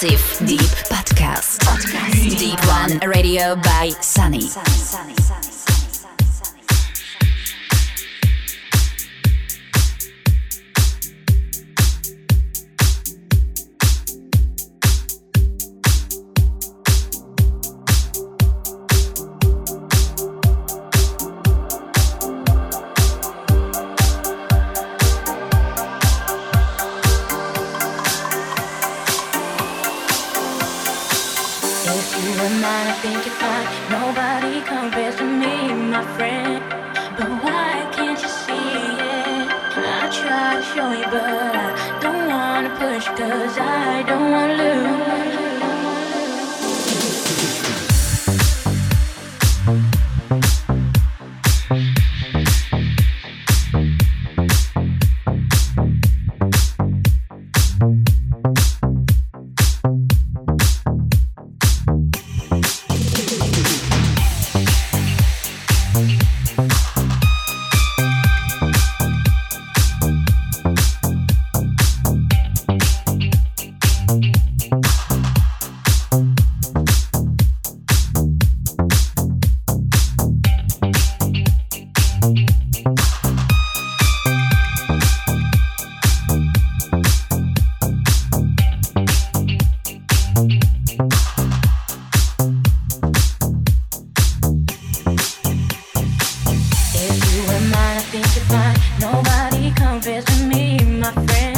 Exclusive Deep Podcast. Podcast. Deep One Radio by Sanny. Sanny, Sanny, Sanny. If you were mine, I think you're fine. Nobody compares to me, my friend.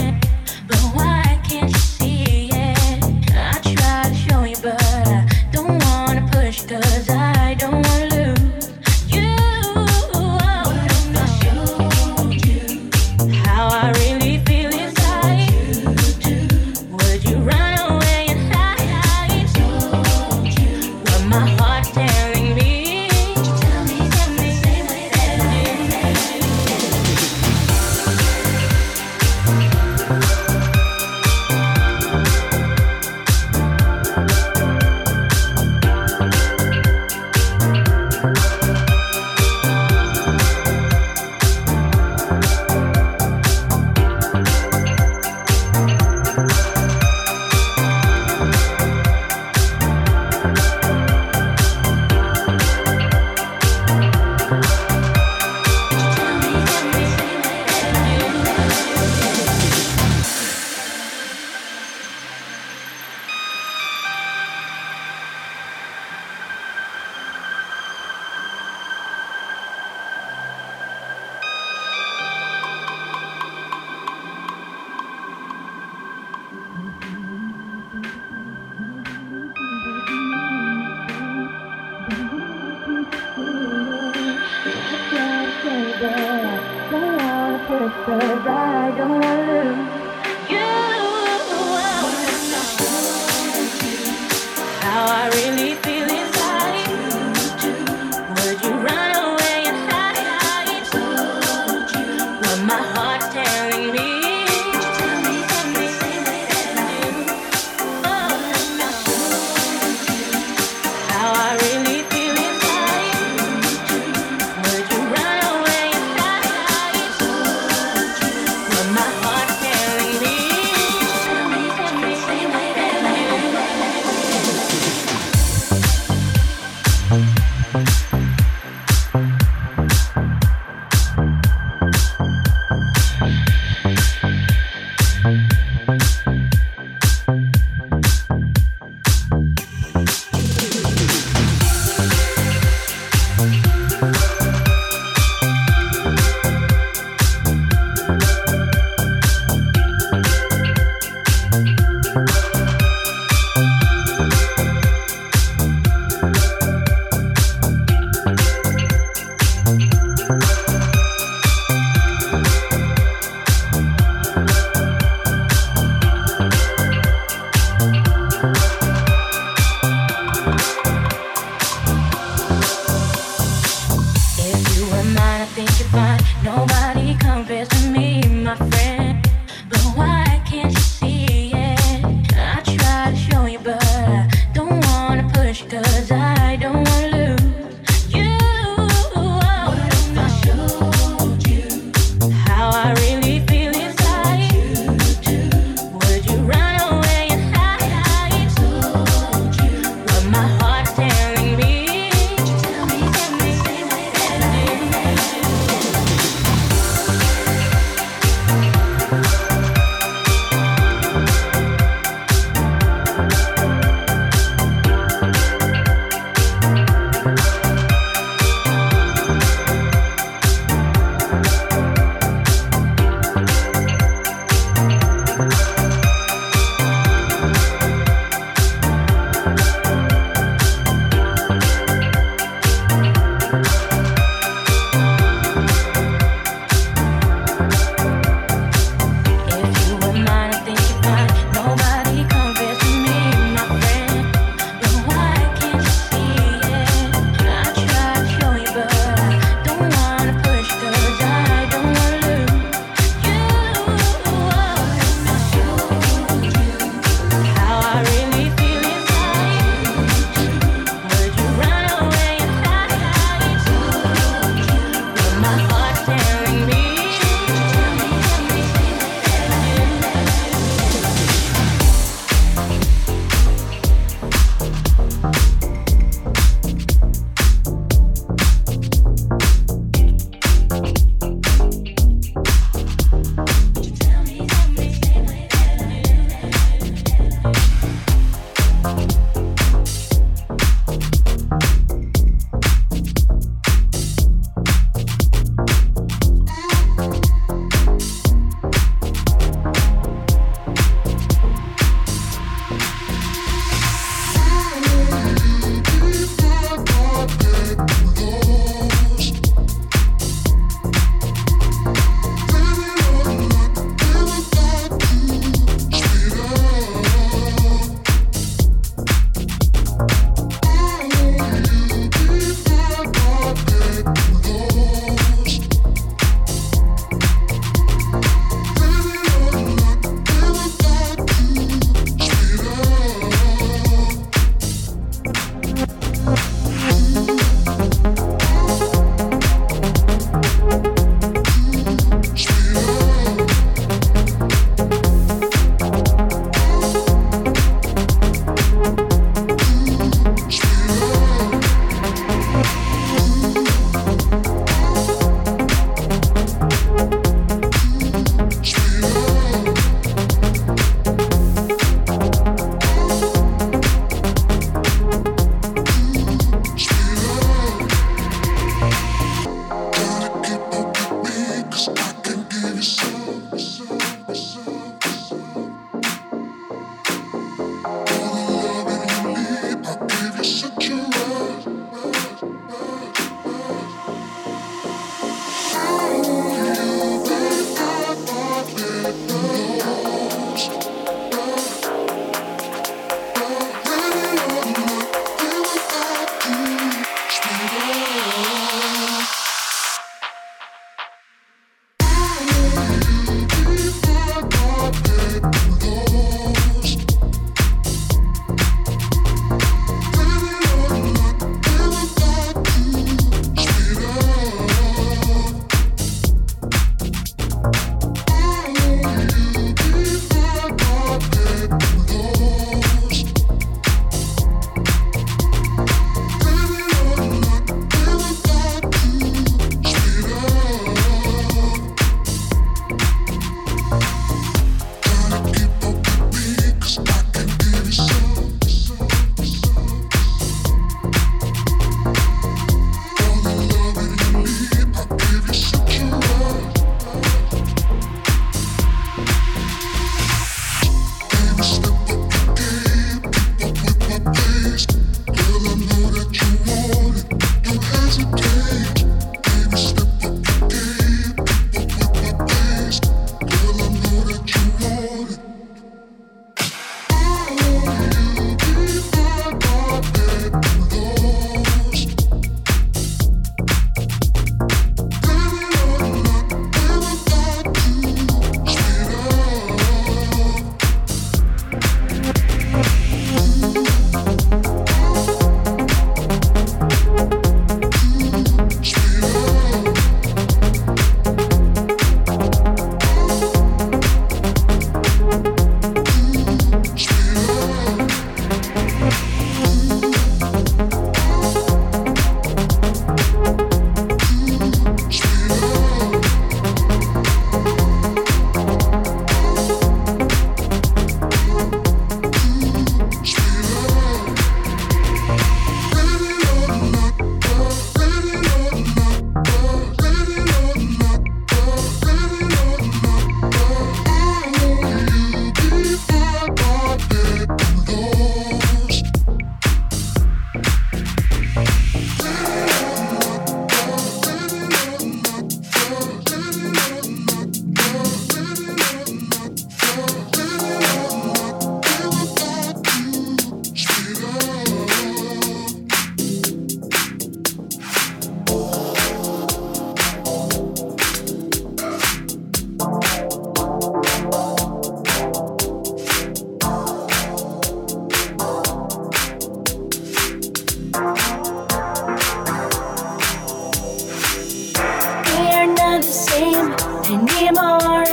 I need more.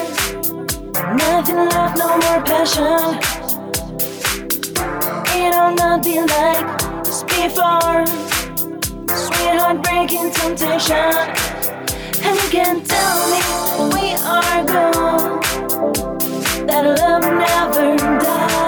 Nothing left, no more passion. It'll not be like this before. Sweetheart, breaking temptation. And you can tell me we are gone. That love never dies.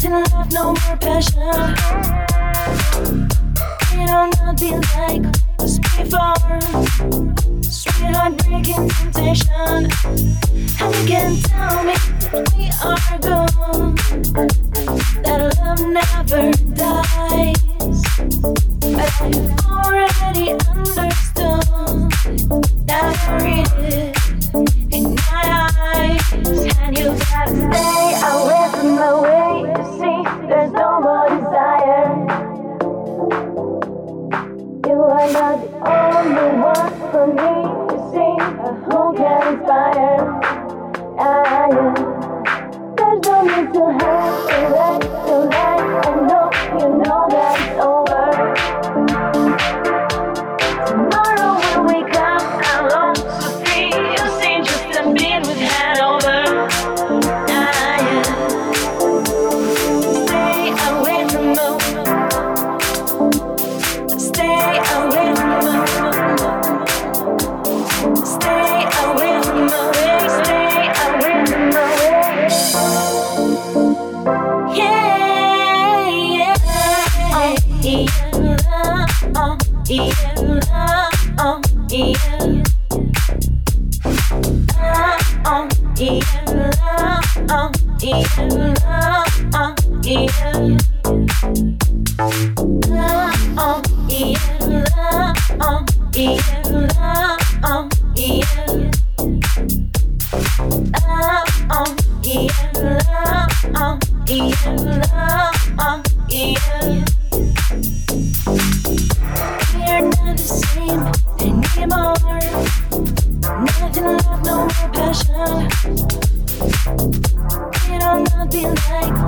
Nothing left, no more passion. We don't be like us before. Sweet heartbreaking temptation. And you can tell me that we are gone. That love never dies. But I've already understood. that it is. pressure. It'll not be like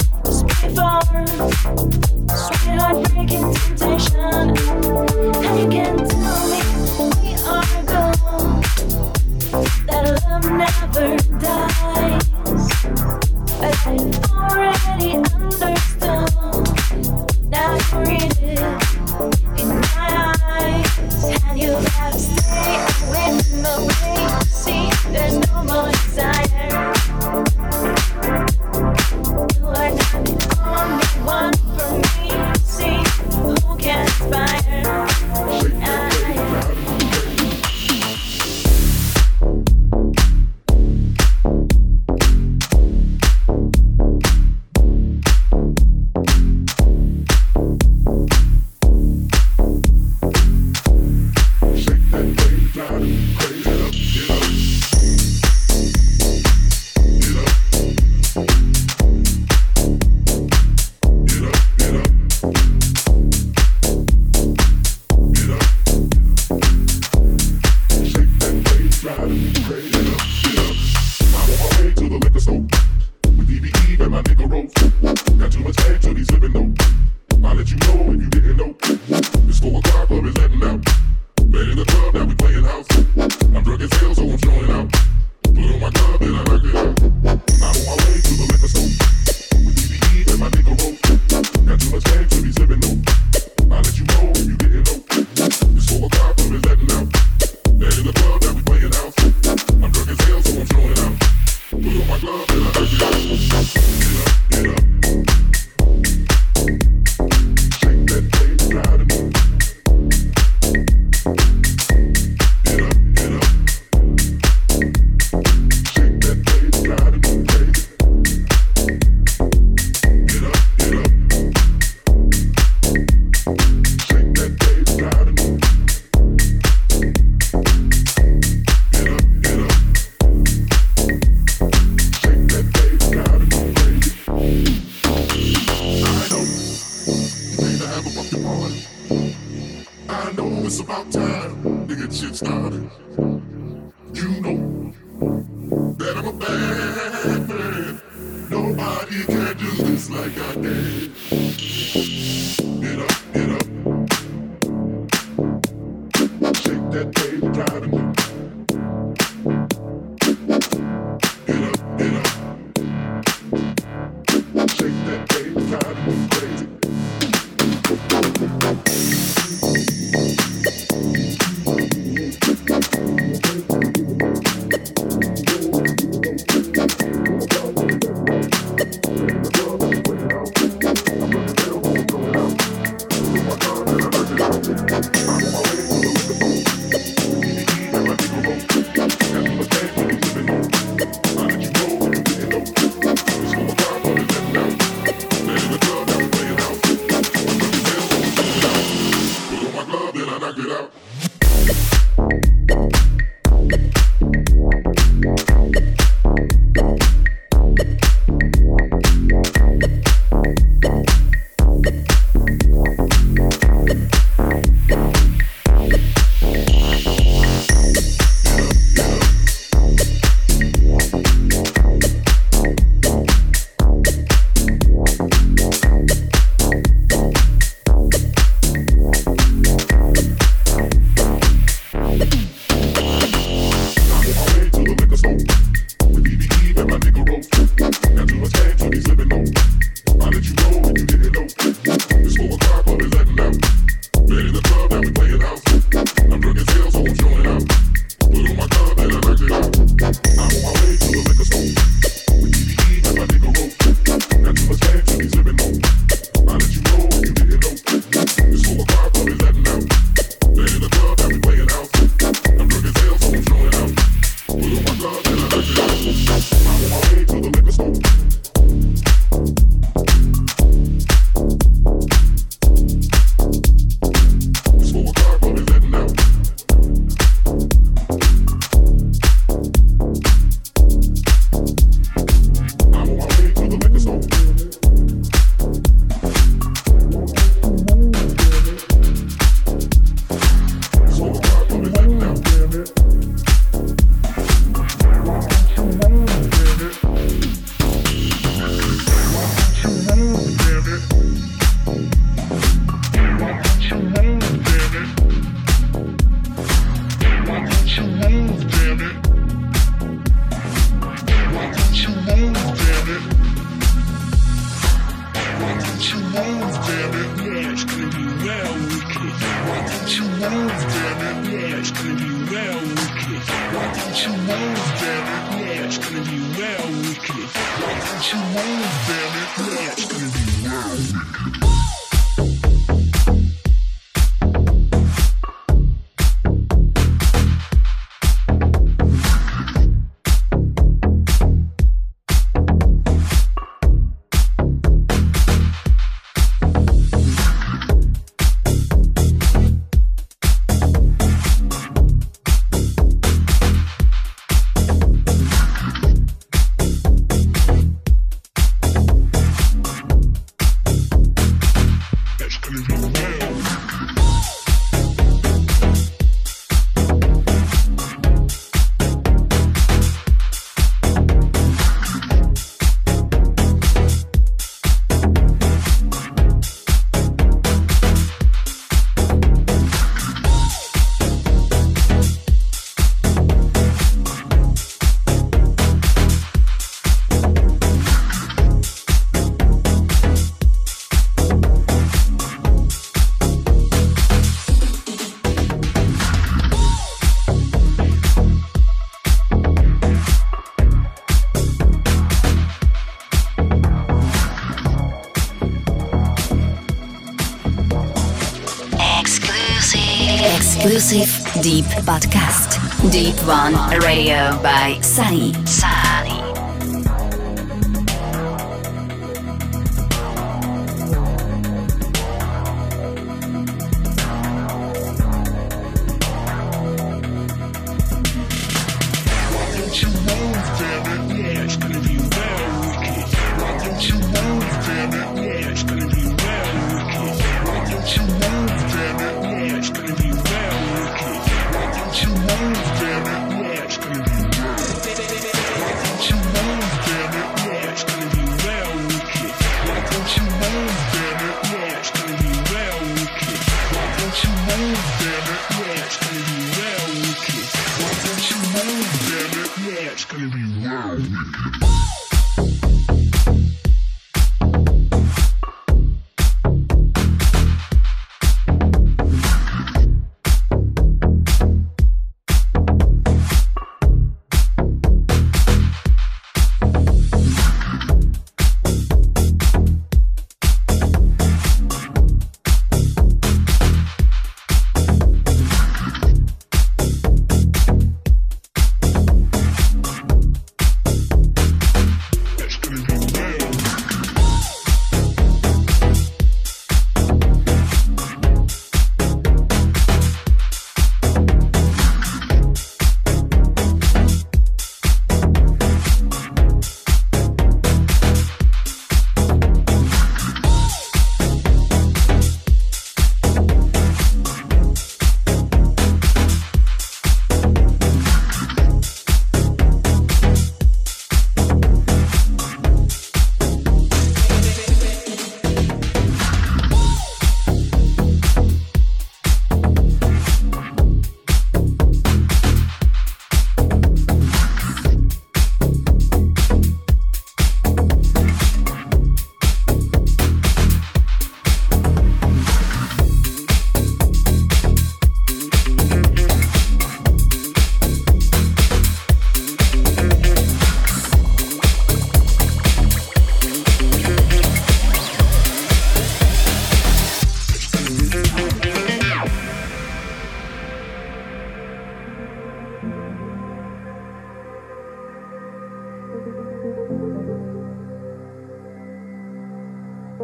One Radio by Sanny.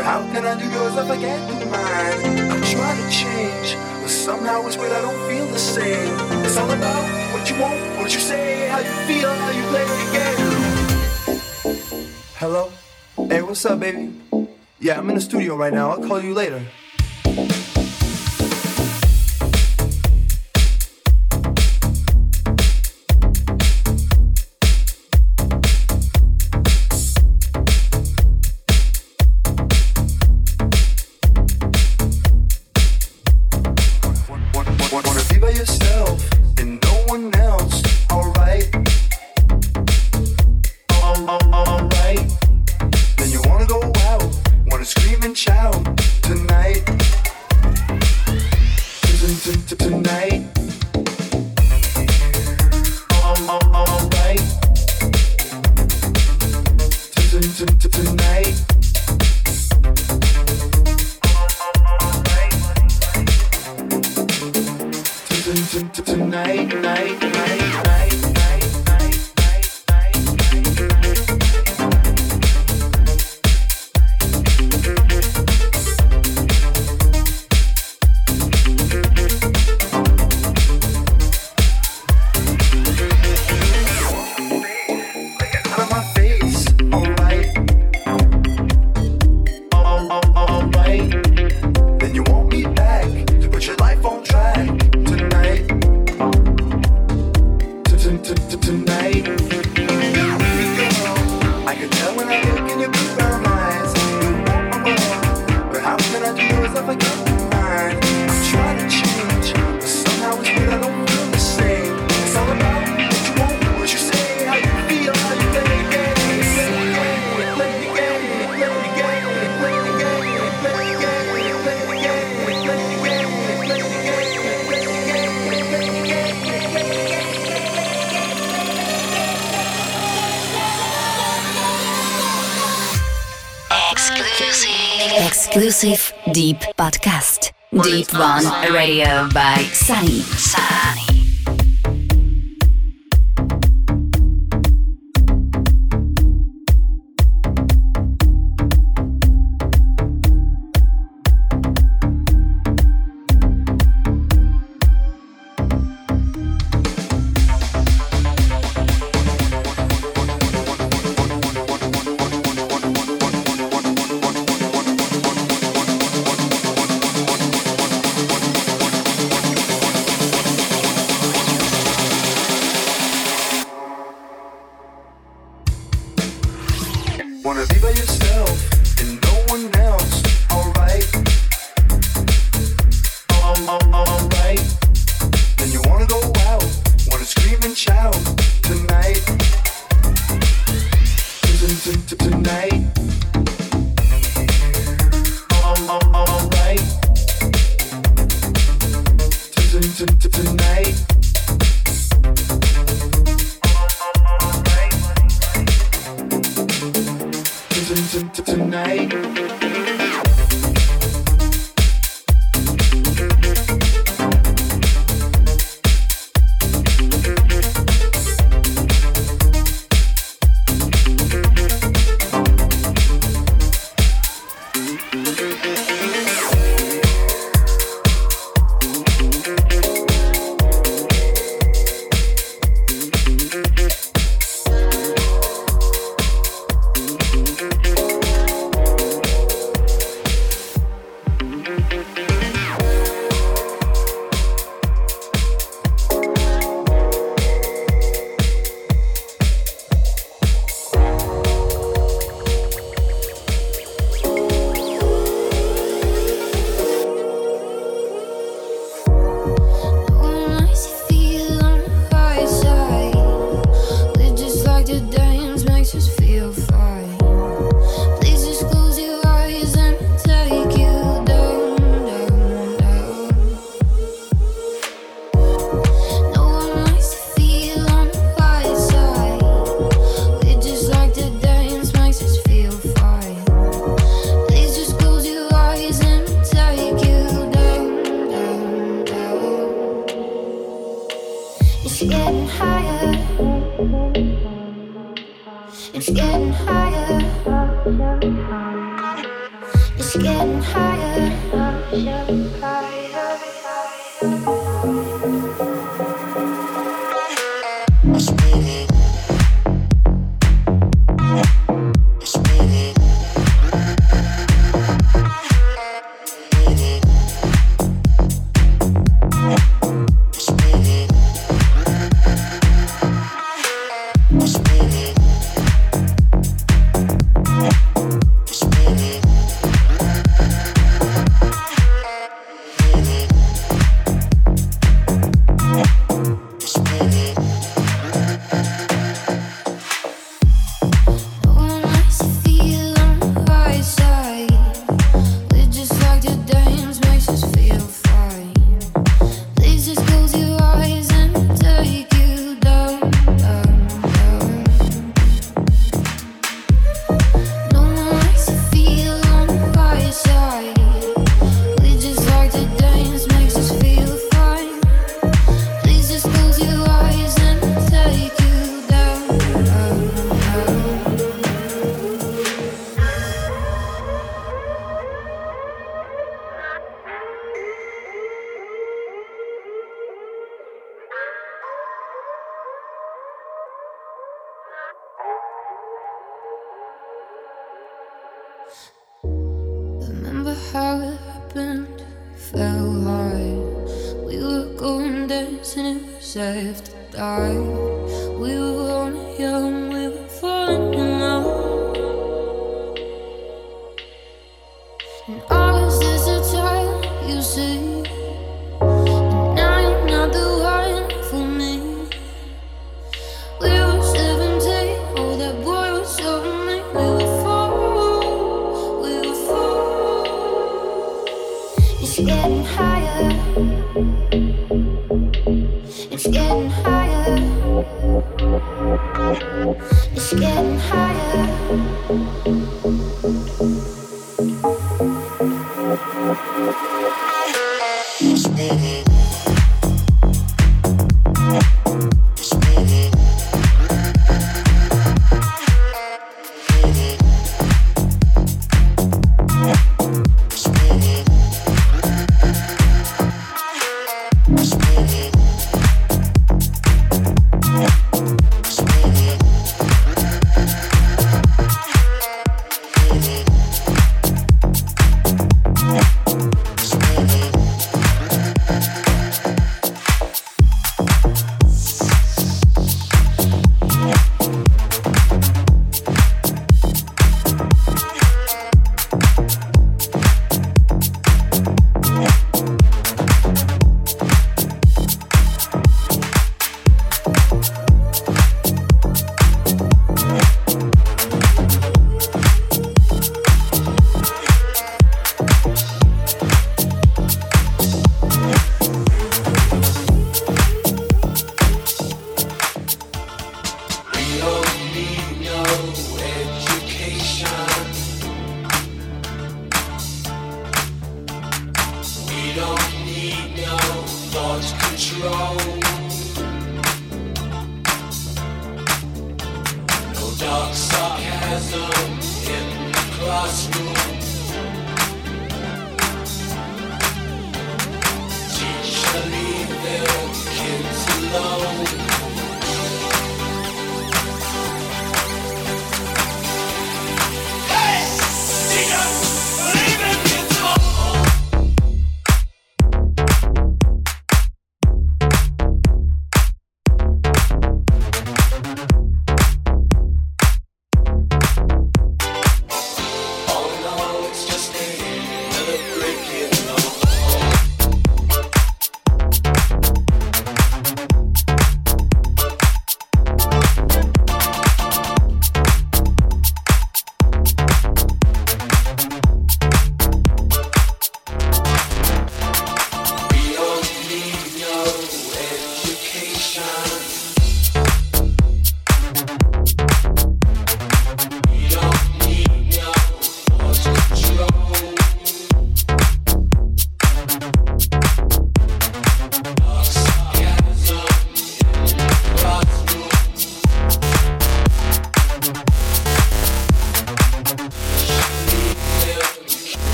But how can I do yours if I can't do mine? I'm trying to change, but somehow it's weird I don't feel the same. It's all about what you want, what you say, how you feel, how you play the game. Hello? Hey, what's up, baby? Yeah, I'm in the studio right now. I'll call you later. One Radio by Sanny. Sanny.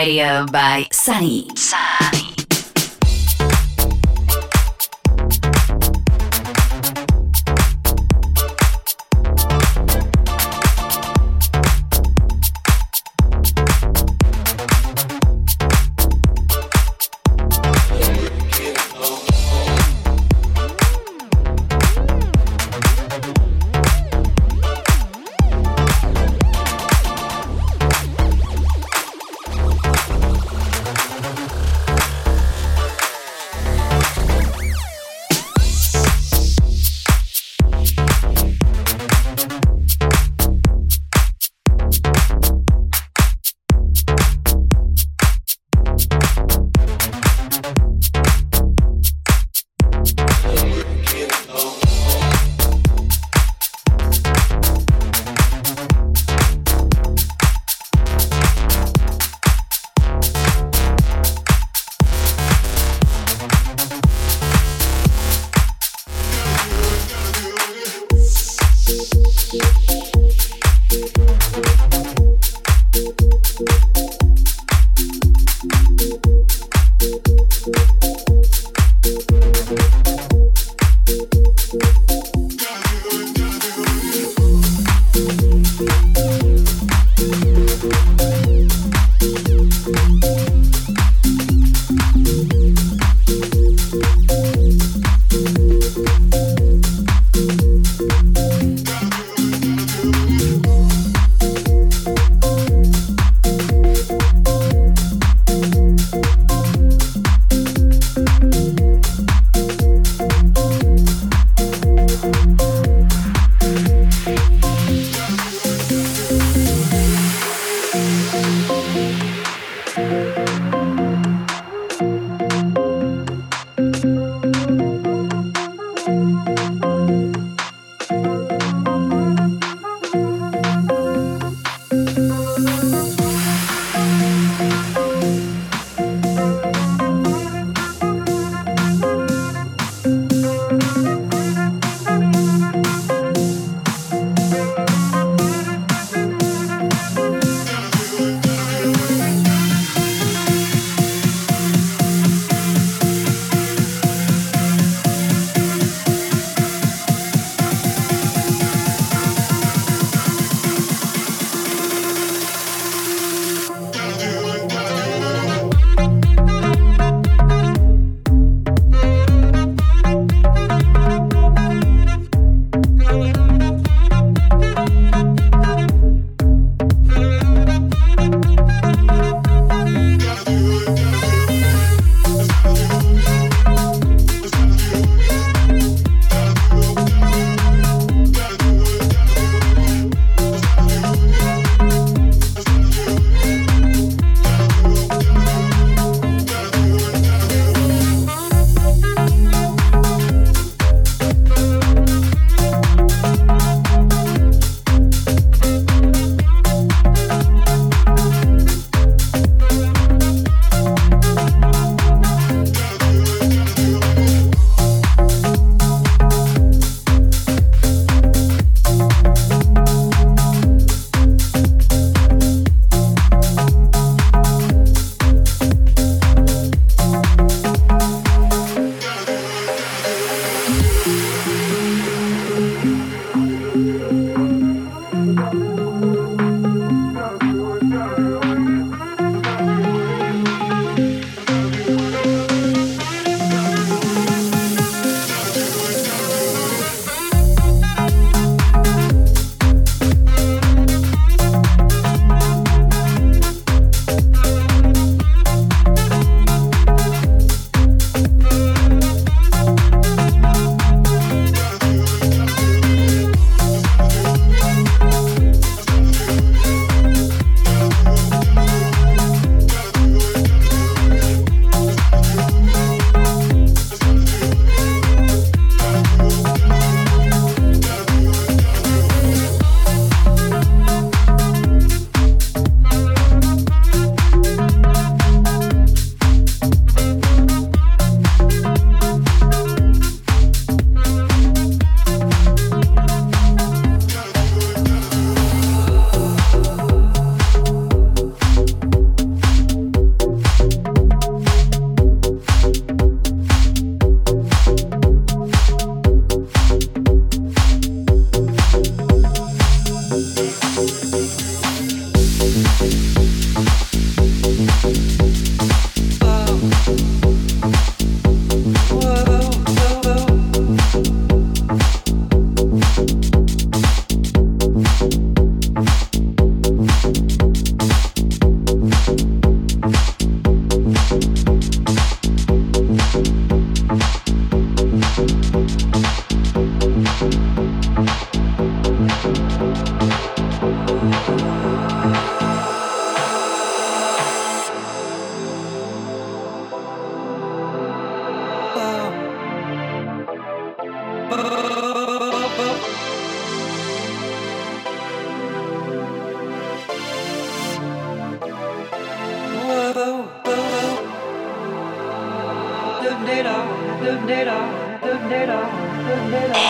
Radio by Sanny. Sanny.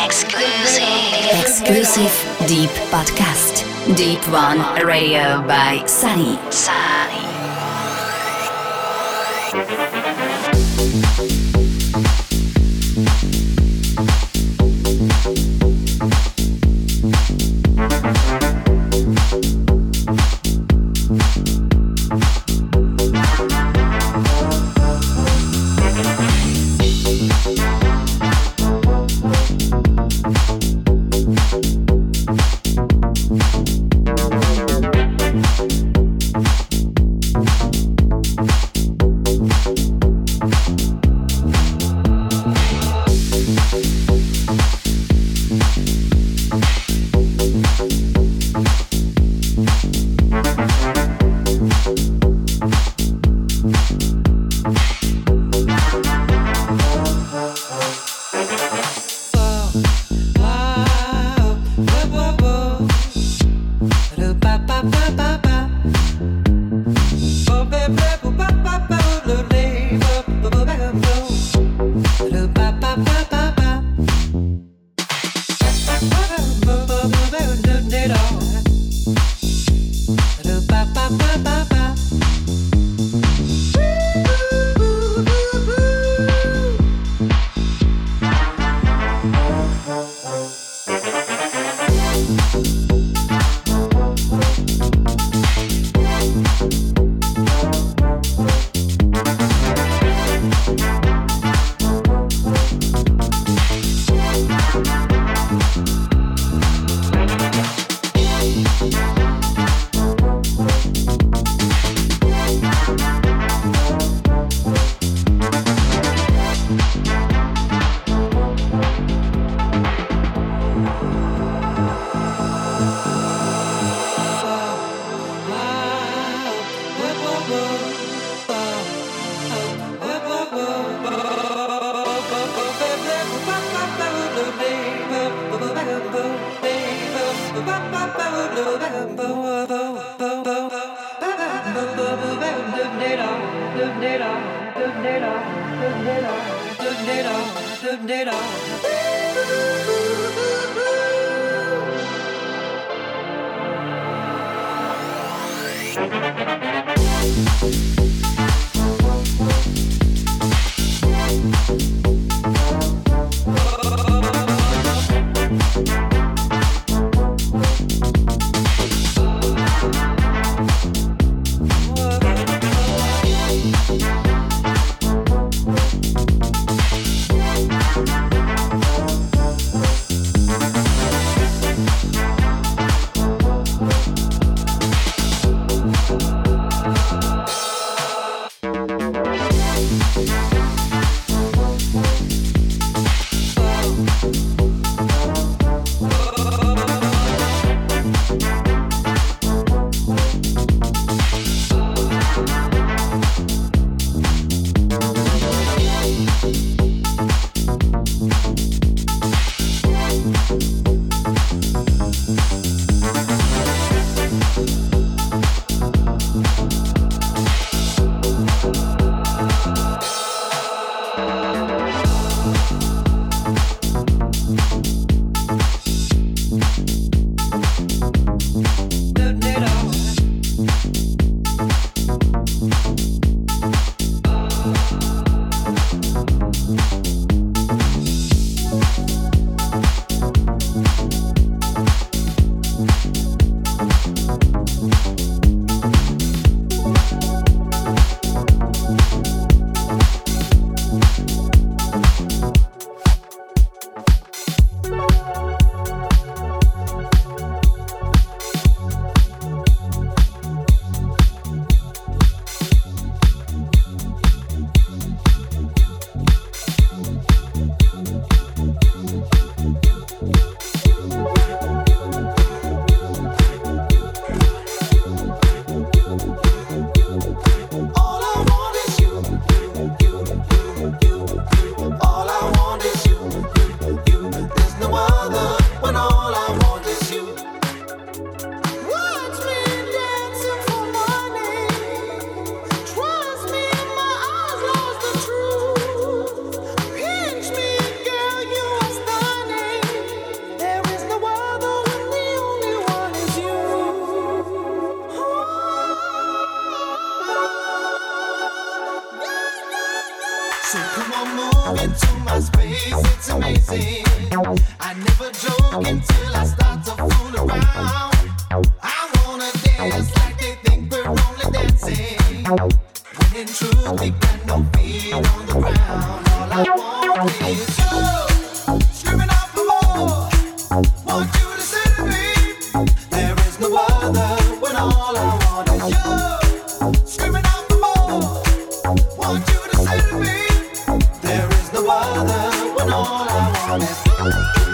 Exclusive. Exclusive Deep Podcast. Deep One Radio by Sanny. Sanny. Alex.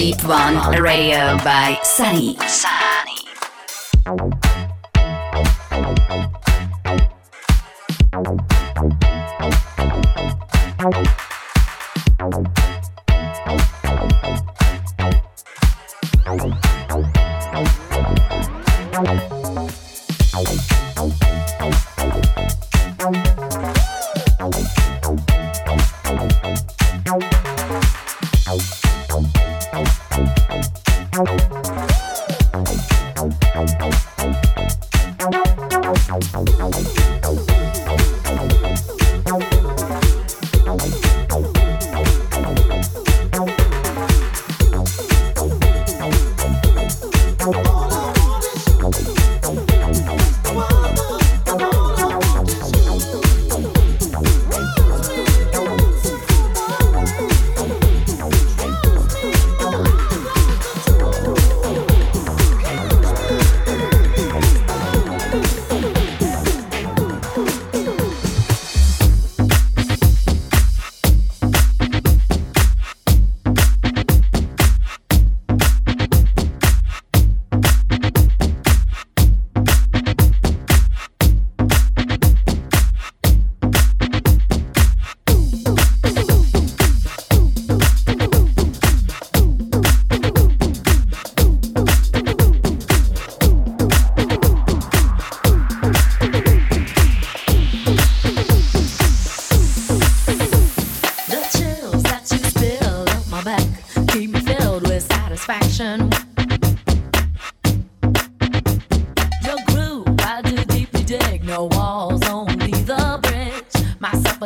One on the radio by Sanny. Sanny.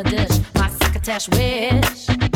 half my succotash wish.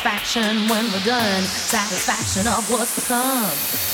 Satisfaction when we're done, satisfaction of what's to come.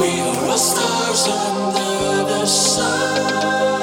We are stars under the sun.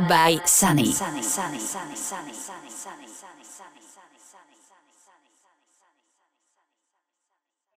by Sunny. Sunny, Sunny, Sunny